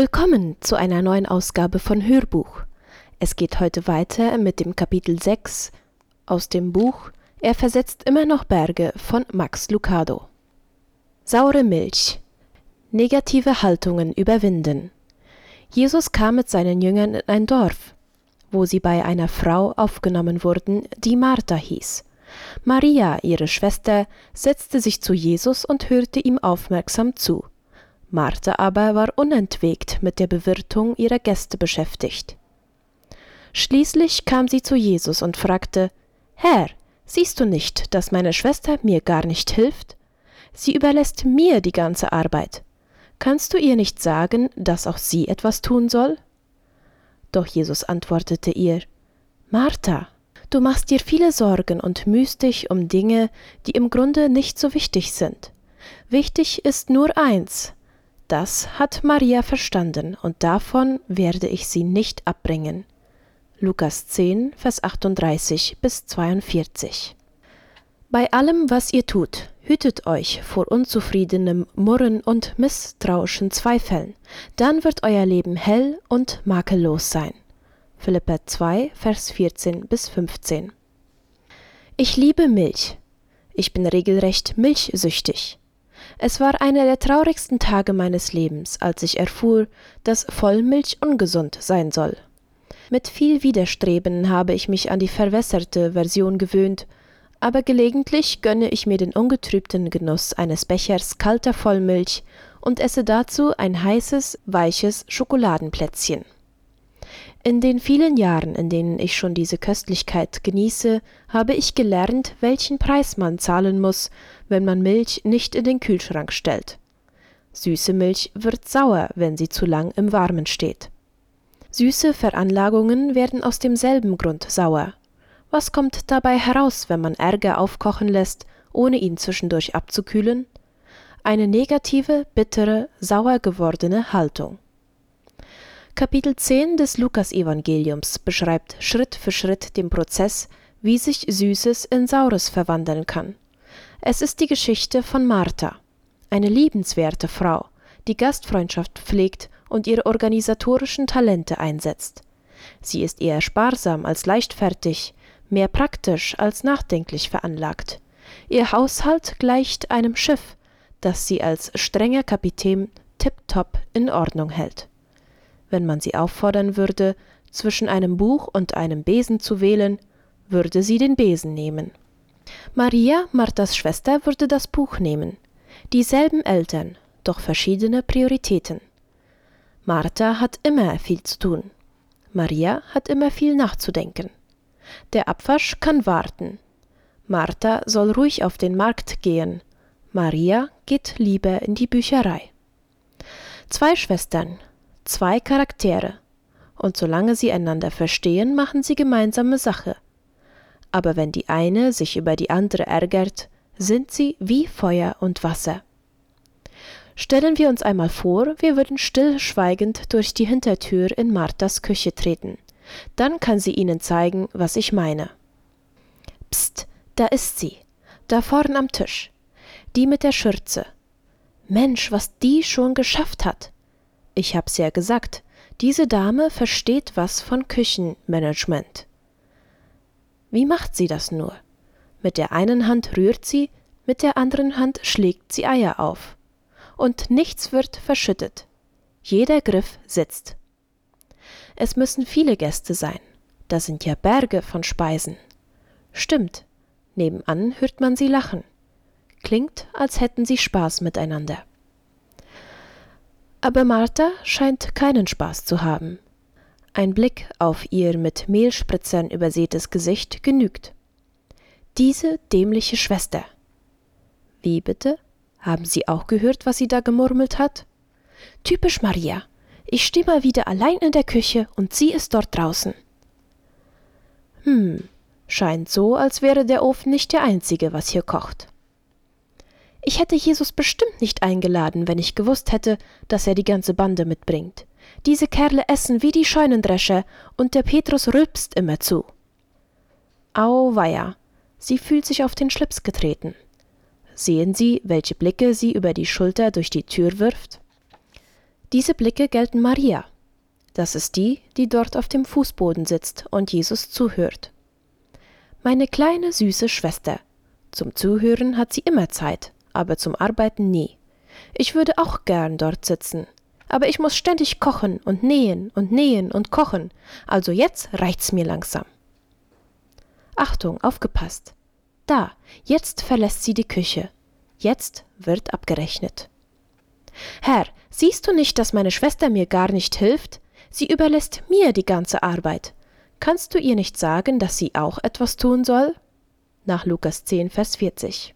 Willkommen zu einer neuen Ausgabe von Hörbuch. Es geht heute weiter mit dem Kapitel 6 aus dem Buch Er versetzt immer noch Berge von Max Lucado. Saure Milch. Negative Haltungen überwinden. Jesus kam mit seinen Jüngern in ein Dorf, wo sie bei einer Frau aufgenommen wurden, die Martha hieß. Maria, ihre Schwester, setzte sich zu Jesus und hörte ihm aufmerksam zu. Martha aber war unentwegt mit der Bewirtung ihrer Gäste beschäftigt. Schließlich kam sie zu Jesus und fragte Herr, siehst du nicht, dass meine Schwester mir gar nicht hilft? Sie überlässt mir die ganze Arbeit. Kannst du ihr nicht sagen, dass auch sie etwas tun soll? Doch Jesus antwortete ihr Martha, du machst dir viele Sorgen und mühst dich um Dinge, die im Grunde nicht so wichtig sind. Wichtig ist nur eins, das hat Maria verstanden, und davon werde ich sie nicht abbringen. Lukas 10, Vers 38 bis 42. Bei allem, was ihr tut, hütet euch vor unzufriedenem Murren und misstrauischen Zweifeln, dann wird euer Leben hell und makellos sein. Philippa 2, Vers 14 bis 15. Ich liebe Milch. Ich bin regelrecht milchsüchtig. Es war einer der traurigsten Tage meines Lebens, als ich erfuhr, dass Vollmilch ungesund sein soll. Mit viel Widerstreben habe ich mich an die verwässerte Version gewöhnt, aber gelegentlich gönne ich mir den ungetrübten Genuss eines Bechers kalter Vollmilch und esse dazu ein heißes, weiches Schokoladenplätzchen. In den vielen Jahren, in denen ich schon diese Köstlichkeit genieße, habe ich gelernt, welchen Preis man zahlen muss, wenn man Milch nicht in den Kühlschrank stellt. Süße Milch wird sauer, wenn sie zu lang im Warmen steht. Süße Veranlagungen werden aus demselben Grund sauer. Was kommt dabei heraus, wenn man Ärger aufkochen lässt, ohne ihn zwischendurch abzukühlen? Eine negative, bittere, sauer gewordene Haltung. Kapitel 10 des Lukasevangeliums beschreibt Schritt für Schritt den Prozess, wie sich Süßes in Saures verwandeln kann. Es ist die Geschichte von Martha, eine liebenswerte Frau, die Gastfreundschaft pflegt und ihre organisatorischen Talente einsetzt. Sie ist eher sparsam als leichtfertig, mehr praktisch als nachdenklich veranlagt. Ihr Haushalt gleicht einem Schiff, das sie als strenger Kapitän tiptop in Ordnung hält. Wenn man sie auffordern würde, zwischen einem Buch und einem Besen zu wählen, würde sie den Besen nehmen. Maria, Marthas Schwester, würde das Buch nehmen. Dieselben Eltern, doch verschiedene Prioritäten. Martha hat immer viel zu tun. Maria hat immer viel nachzudenken. Der Abwasch kann warten. Martha soll ruhig auf den Markt gehen. Maria geht lieber in die Bücherei. Zwei Schwestern, zwei Charaktere. Und solange sie einander verstehen, machen sie gemeinsame Sache aber wenn die eine sich über die andere ärgert, sind sie wie Feuer und Wasser. Stellen wir uns einmal vor, wir würden stillschweigend durch die Hintertür in Marthas Küche treten. Dann kann sie Ihnen zeigen, was ich meine. Psst, da ist sie, da vorn am Tisch. Die mit der Schürze. Mensch, was die schon geschafft hat. Ich hab's ja gesagt, diese Dame versteht was von Küchenmanagement. Wie macht sie das nur? Mit der einen Hand rührt sie, mit der anderen Hand schlägt sie Eier auf. Und nichts wird verschüttet. Jeder Griff sitzt. Es müssen viele Gäste sein. Da sind ja Berge von Speisen. Stimmt. Nebenan hört man sie lachen. Klingt, als hätten sie Spaß miteinander. Aber Martha scheint keinen Spaß zu haben. Ein Blick auf ihr mit Mehlspritzern übersätes Gesicht genügt. Diese dämliche Schwester. Wie bitte? Haben Sie auch gehört, was sie da gemurmelt hat? Typisch Maria. Ich stehe mal wieder allein in der Küche und sie ist dort draußen. Hm, scheint so, als wäre der Ofen nicht der einzige, was hier kocht. Ich hätte Jesus bestimmt nicht eingeladen, wenn ich gewusst hätte, dass er die ganze Bande mitbringt. Diese Kerle essen wie die Scheunendrescher, und der Petrus rülpst immer zu. Auweia, sie fühlt sich auf den Schlips getreten. Sehen Sie, welche Blicke sie über die Schulter durch die Tür wirft? Diese Blicke gelten Maria. Das ist die, die dort auf dem Fußboden sitzt und Jesus zuhört. Meine kleine süße Schwester. Zum Zuhören hat sie immer Zeit, aber zum Arbeiten nie. Ich würde auch gern dort sitzen, aber ich muss ständig kochen und nähen und nähen und kochen, also jetzt reicht's mir langsam. Achtung, aufgepasst. Da, jetzt verlässt sie die Küche. Jetzt wird abgerechnet. Herr, siehst du nicht, dass meine Schwester mir gar nicht hilft? Sie überlässt mir die ganze Arbeit. Kannst du ihr nicht sagen, dass sie auch etwas tun soll? Nach Lukas 10, Vers 40.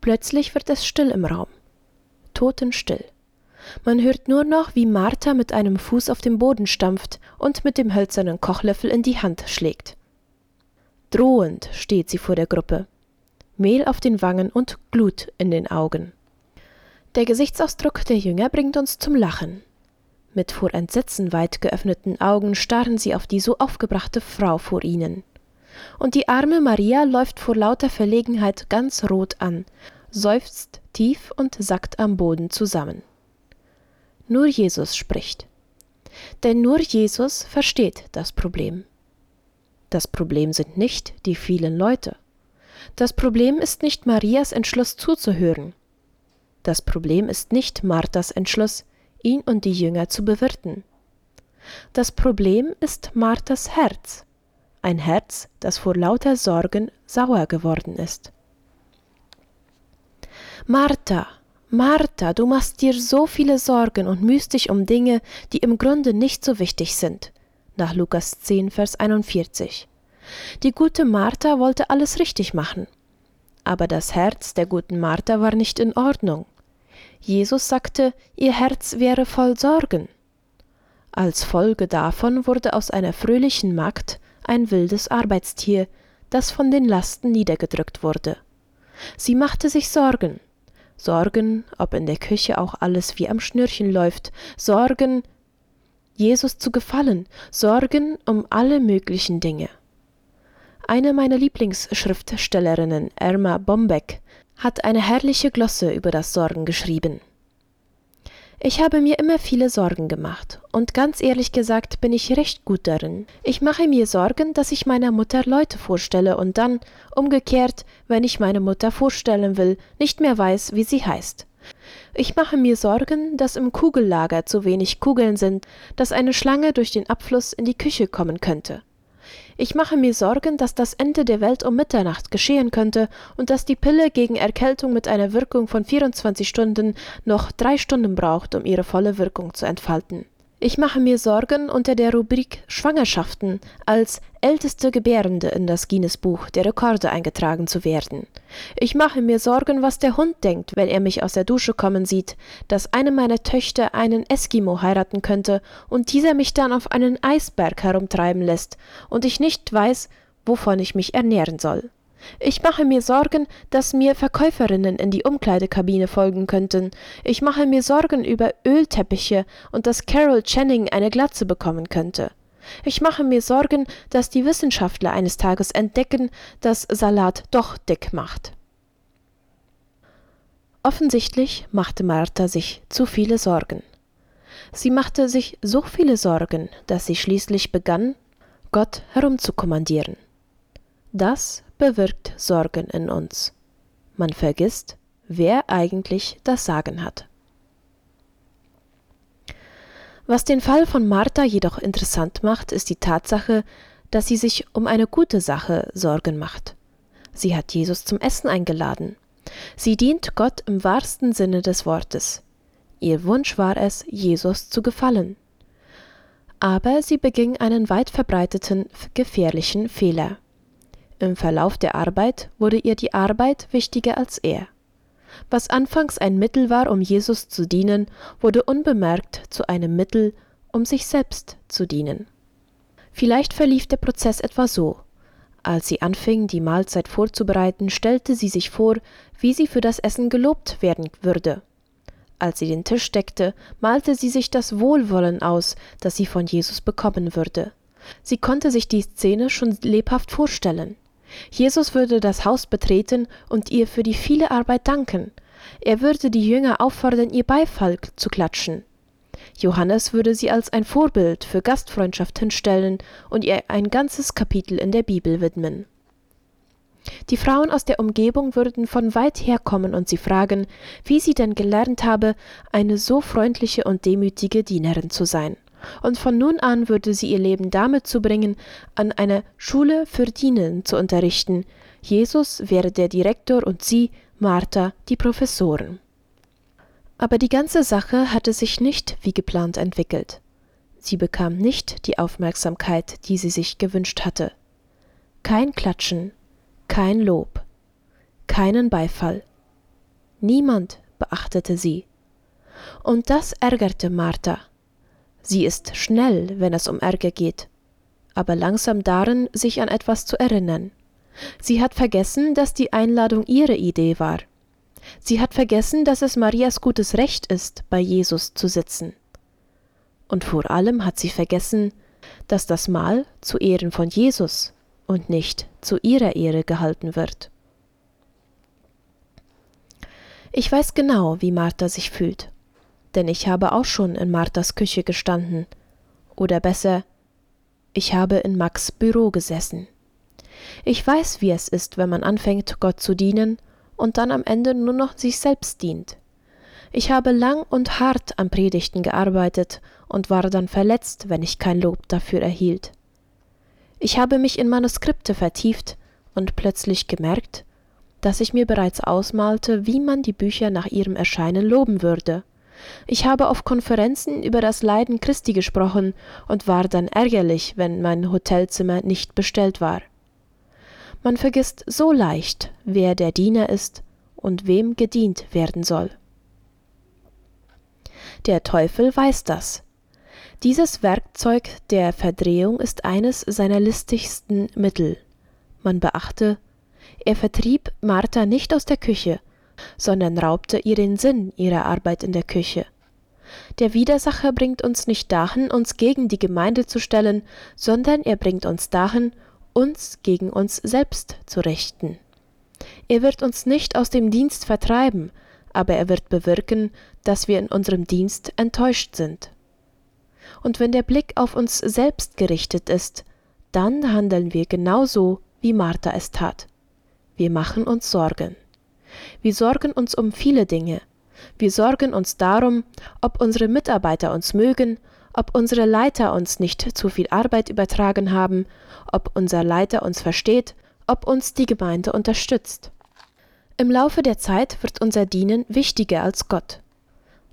Plötzlich wird es still im Raum. Totenstill. Man hört nur noch, wie Martha mit einem Fuß auf dem Boden stampft und mit dem hölzernen Kochlöffel in die Hand schlägt. Drohend steht sie vor der Gruppe. Mehl auf den Wangen und Glut in den Augen. Der Gesichtsausdruck der Jünger bringt uns zum Lachen. Mit vor Entsetzen weit geöffneten Augen starren sie auf die so aufgebrachte Frau vor ihnen. Und die arme Maria läuft vor lauter Verlegenheit ganz rot an, seufzt tief und sackt am Boden zusammen. Nur Jesus spricht. Denn nur Jesus versteht das Problem. Das Problem sind nicht die vielen Leute. Das Problem ist nicht Marias Entschluss zuzuhören. Das Problem ist nicht Marthas Entschluss, ihn und die Jünger zu bewirten. Das Problem ist Marthas Herz, ein Herz, das vor lauter Sorgen sauer geworden ist. Martha, Martha, du machst dir so viele Sorgen und mühst dich um Dinge, die im Grunde nicht so wichtig sind. Nach Lukas 10, Vers 41. Die gute Martha wollte alles richtig machen. Aber das Herz der guten Martha war nicht in Ordnung. Jesus sagte, ihr Herz wäre voll Sorgen. Als Folge davon wurde aus einer fröhlichen Magd ein wildes Arbeitstier, das von den Lasten niedergedrückt wurde. Sie machte sich Sorgen, Sorgen, ob in der Küche auch alles wie am Schnürchen läuft, Sorgen, Jesus zu gefallen, Sorgen um alle möglichen Dinge. Eine meiner Lieblingsschriftstellerinnen, Erma Bombeck, hat eine herrliche Glosse über das Sorgen geschrieben. Ich habe mir immer viele Sorgen gemacht, und ganz ehrlich gesagt bin ich recht gut darin. Ich mache mir Sorgen, dass ich meiner Mutter Leute vorstelle und dann, umgekehrt, wenn ich meine Mutter vorstellen will, nicht mehr weiß, wie sie heißt. Ich mache mir Sorgen, dass im Kugellager zu wenig Kugeln sind, dass eine Schlange durch den Abfluss in die Küche kommen könnte. Ich mache mir Sorgen, dass das Ende der Welt um Mitternacht geschehen könnte und dass die Pille gegen Erkältung mit einer Wirkung von 24 Stunden noch drei Stunden braucht, um ihre volle Wirkung zu entfalten. Ich mache mir Sorgen unter der Rubrik Schwangerschaften als älteste Gebärende in das Guinness-Buch der Rekorde eingetragen zu werden. Ich mache mir Sorgen, was der Hund denkt, wenn er mich aus der Dusche kommen sieht, dass eine meiner Töchter einen Eskimo heiraten könnte und dieser mich dann auf einen Eisberg herumtreiben lässt und ich nicht weiß, wovon ich mich ernähren soll. Ich mache mir Sorgen, dass mir Verkäuferinnen in die Umkleidekabine folgen könnten. Ich mache mir Sorgen über Ölteppiche und dass Carol Channing eine Glatze bekommen könnte. Ich mache mir Sorgen, dass die Wissenschaftler eines Tages entdecken, dass Salat doch dick macht. Offensichtlich machte Martha sich zu viele Sorgen. Sie machte sich so viele Sorgen, dass sie schließlich begann, Gott herumzukommandieren. Das bewirkt Sorgen in uns. Man vergisst, wer eigentlich das Sagen hat. Was den Fall von Martha jedoch interessant macht, ist die Tatsache, dass sie sich um eine gute Sache Sorgen macht. Sie hat Jesus zum Essen eingeladen. Sie dient Gott im wahrsten Sinne des Wortes. Ihr Wunsch war es, Jesus zu gefallen. Aber sie beging einen weit verbreiteten, gefährlichen Fehler. Im Verlauf der Arbeit wurde ihr die Arbeit wichtiger als er. Was anfangs ein Mittel war, um Jesus zu dienen, wurde unbemerkt zu einem Mittel, um sich selbst zu dienen. Vielleicht verlief der Prozess etwa so. Als sie anfing, die Mahlzeit vorzubereiten, stellte sie sich vor, wie sie für das Essen gelobt werden würde. Als sie den Tisch deckte, malte sie sich das Wohlwollen aus, das sie von Jesus bekommen würde. Sie konnte sich die Szene schon lebhaft vorstellen. Jesus würde das Haus betreten und ihr für die viele Arbeit danken, Er würde die Jünger auffordern, ihr Beifall zu klatschen. Johannes würde sie als ein Vorbild für Gastfreundschaft hinstellen und ihr ein ganzes Kapitel in der Bibel widmen. Die Frauen aus der Umgebung würden von weit her kommen und sie fragen, wie sie denn gelernt habe, eine so freundliche und demütige Dienerin zu sein. Und von nun an würde sie ihr Leben damit zubringen, an einer Schule für Dienen zu unterrichten. Jesus wäre der Direktor und sie, Martha, die Professoren. Aber die ganze Sache hatte sich nicht wie geplant entwickelt. Sie bekam nicht die Aufmerksamkeit, die sie sich gewünscht hatte. Kein Klatschen, kein Lob, keinen Beifall. Niemand beachtete sie. Und das ärgerte Martha. Sie ist schnell, wenn es um Ärger geht, aber langsam darin, sich an etwas zu erinnern. Sie hat vergessen, dass die Einladung ihre Idee war. Sie hat vergessen, dass es Marias gutes Recht ist, bei Jesus zu sitzen. Und vor allem hat sie vergessen, dass das Mahl zu Ehren von Jesus und nicht zu ihrer Ehre gehalten wird. Ich weiß genau, wie Martha sich fühlt, denn ich habe auch schon in Marthas Küche gestanden, oder besser, ich habe in Max Büro gesessen. Ich weiß, wie es ist, wenn man anfängt, Gott zu dienen und dann am Ende nur noch sich selbst dient. Ich habe lang und hart an Predigten gearbeitet und war dann verletzt, wenn ich kein Lob dafür erhielt. Ich habe mich in Manuskripte vertieft und plötzlich gemerkt, dass ich mir bereits ausmalte, wie man die Bücher nach ihrem Erscheinen loben würde. Ich habe auf Konferenzen über das Leiden Christi gesprochen und war dann ärgerlich, wenn mein Hotelzimmer nicht bestellt war. Man vergisst so leicht, wer der Diener ist und wem gedient werden soll. Der Teufel weiß das. Dieses Werkzeug der Verdrehung ist eines seiner listigsten Mittel. Man beachte, er vertrieb Martha nicht aus der Küche, sondern raubte ihr den Sinn ihrer Arbeit in der Küche. Der Widersacher bringt uns nicht dahin, uns gegen die Gemeinde zu stellen, sondern er bringt uns dahin, uns gegen uns selbst zu richten. Er wird uns nicht aus dem Dienst vertreiben, aber er wird bewirken, dass wir in unserem Dienst enttäuscht sind. Und wenn der Blick auf uns selbst gerichtet ist, dann handeln wir genauso, wie Martha es tat. Wir machen uns Sorgen. Wir sorgen uns um viele Dinge. Wir sorgen uns darum, ob unsere Mitarbeiter uns mögen, ob unsere Leiter uns nicht zu viel Arbeit übertragen haben, ob unser Leiter uns versteht, ob uns die Gemeinde unterstützt. Im Laufe der Zeit wird unser Dienen wichtiger als Gott.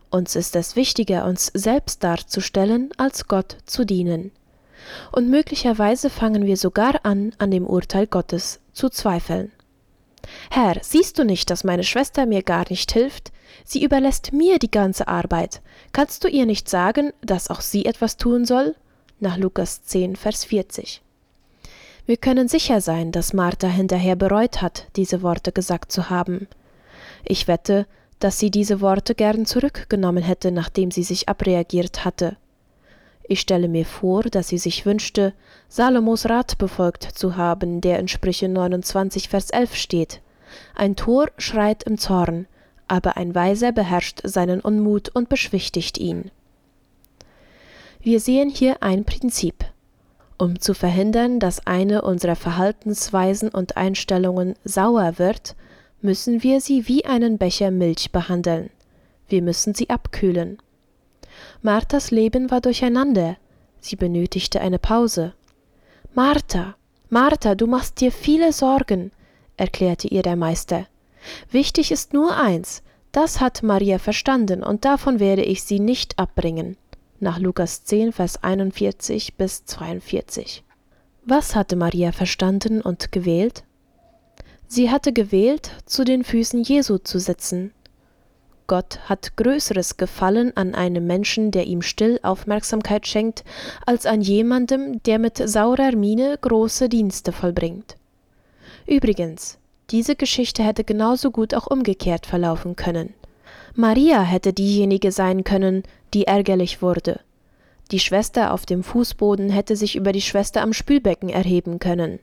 Uns ist es wichtiger, uns selbst darzustellen, als Gott zu dienen. Und möglicherweise fangen wir sogar an, an dem Urteil Gottes zu zweifeln. Herr, siehst du nicht, dass meine Schwester mir gar nicht hilft? Sie überlässt mir die ganze Arbeit. Kannst du ihr nicht sagen, dass auch sie etwas tun soll? Nach Lukas 10, Vers 40. Wir können sicher sein, dass Martha hinterher bereut hat, diese Worte gesagt zu haben. Ich wette, dass sie diese Worte gern zurückgenommen hätte, nachdem sie sich abreagiert hatte. Ich stelle mir vor, dass sie sich wünschte, Salomos Rat befolgt zu haben, der in Sprüche 29, Vers 11 steht. Ein Tor schreit im Zorn, aber ein Weiser beherrscht seinen Unmut und beschwichtigt ihn. Wir sehen hier ein Prinzip. Um zu verhindern, dass eine unserer Verhaltensweisen und Einstellungen sauer wird, müssen wir sie wie einen Becher Milch behandeln. Wir müssen sie abkühlen. Marthas Leben war durcheinander. Sie benötigte eine Pause. Martha, Martha, du machst dir viele Sorgen, erklärte ihr der Meister. Wichtig ist nur eins, das hat Maria verstanden, und davon werde ich sie nicht abbringen. Nach Lukas 10, Vers 41 bis 42. Was hatte Maria verstanden und gewählt? Sie hatte gewählt, zu den Füßen Jesu zu sitzen, Gott hat größeres Gefallen an einem Menschen, der ihm still Aufmerksamkeit schenkt, als an jemandem, der mit saurer Miene große Dienste vollbringt. Übrigens, diese Geschichte hätte genauso gut auch umgekehrt verlaufen können. Maria hätte diejenige sein können, die ärgerlich wurde. Die Schwester auf dem Fußboden hätte sich über die Schwester am Spülbecken erheben können.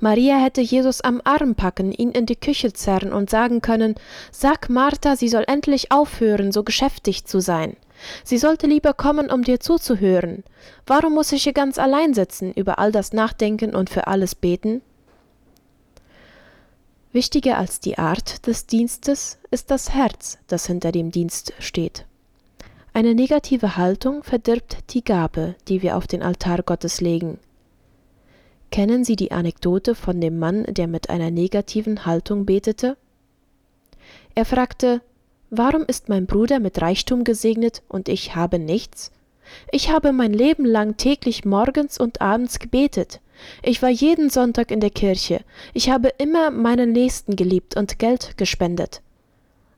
Maria hätte Jesus am Arm packen, ihn in die Küche zerren und sagen können Sag Martha, sie soll endlich aufhören, so geschäftig zu sein. Sie sollte lieber kommen, um dir zuzuhören. Warum muss ich hier ganz allein sitzen, über all das nachdenken und für alles beten? Wichtiger als die Art des Dienstes ist das Herz, das hinter dem Dienst steht. Eine negative Haltung verdirbt die Gabe, die wir auf den Altar Gottes legen. Kennen Sie die Anekdote von dem Mann, der mit einer negativen Haltung betete? Er fragte, Warum ist mein Bruder mit Reichtum gesegnet und ich habe nichts? Ich habe mein Leben lang täglich morgens und abends gebetet. Ich war jeden Sonntag in der Kirche. Ich habe immer meinen Nächsten geliebt und Geld gespendet.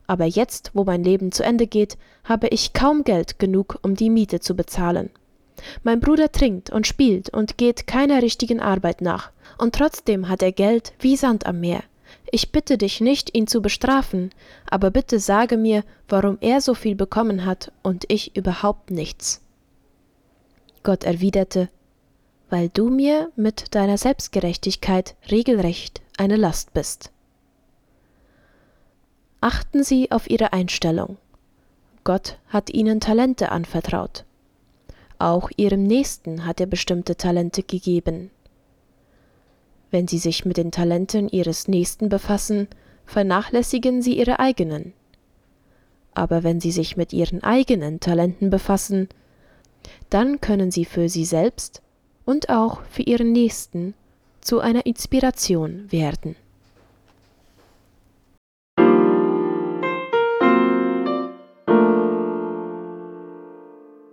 Aber jetzt, wo mein Leben zu Ende geht, habe ich kaum Geld genug, um die Miete zu bezahlen. Mein Bruder trinkt und spielt und geht keiner richtigen Arbeit nach, und trotzdem hat er Geld wie Sand am Meer. Ich bitte dich nicht, ihn zu bestrafen, aber bitte sage mir, warum er so viel bekommen hat und ich überhaupt nichts. Gott erwiderte, weil du mir mit deiner Selbstgerechtigkeit regelrecht eine Last bist. Achten Sie auf Ihre Einstellung. Gott hat Ihnen Talente anvertraut. Auch Ihrem Nächsten hat er bestimmte Talente gegeben. Wenn Sie sich mit den Talenten Ihres Nächsten befassen, vernachlässigen Sie Ihre eigenen. Aber wenn Sie sich mit Ihren eigenen Talenten befassen, dann können Sie für Sie selbst und auch für Ihren Nächsten zu einer Inspiration werden.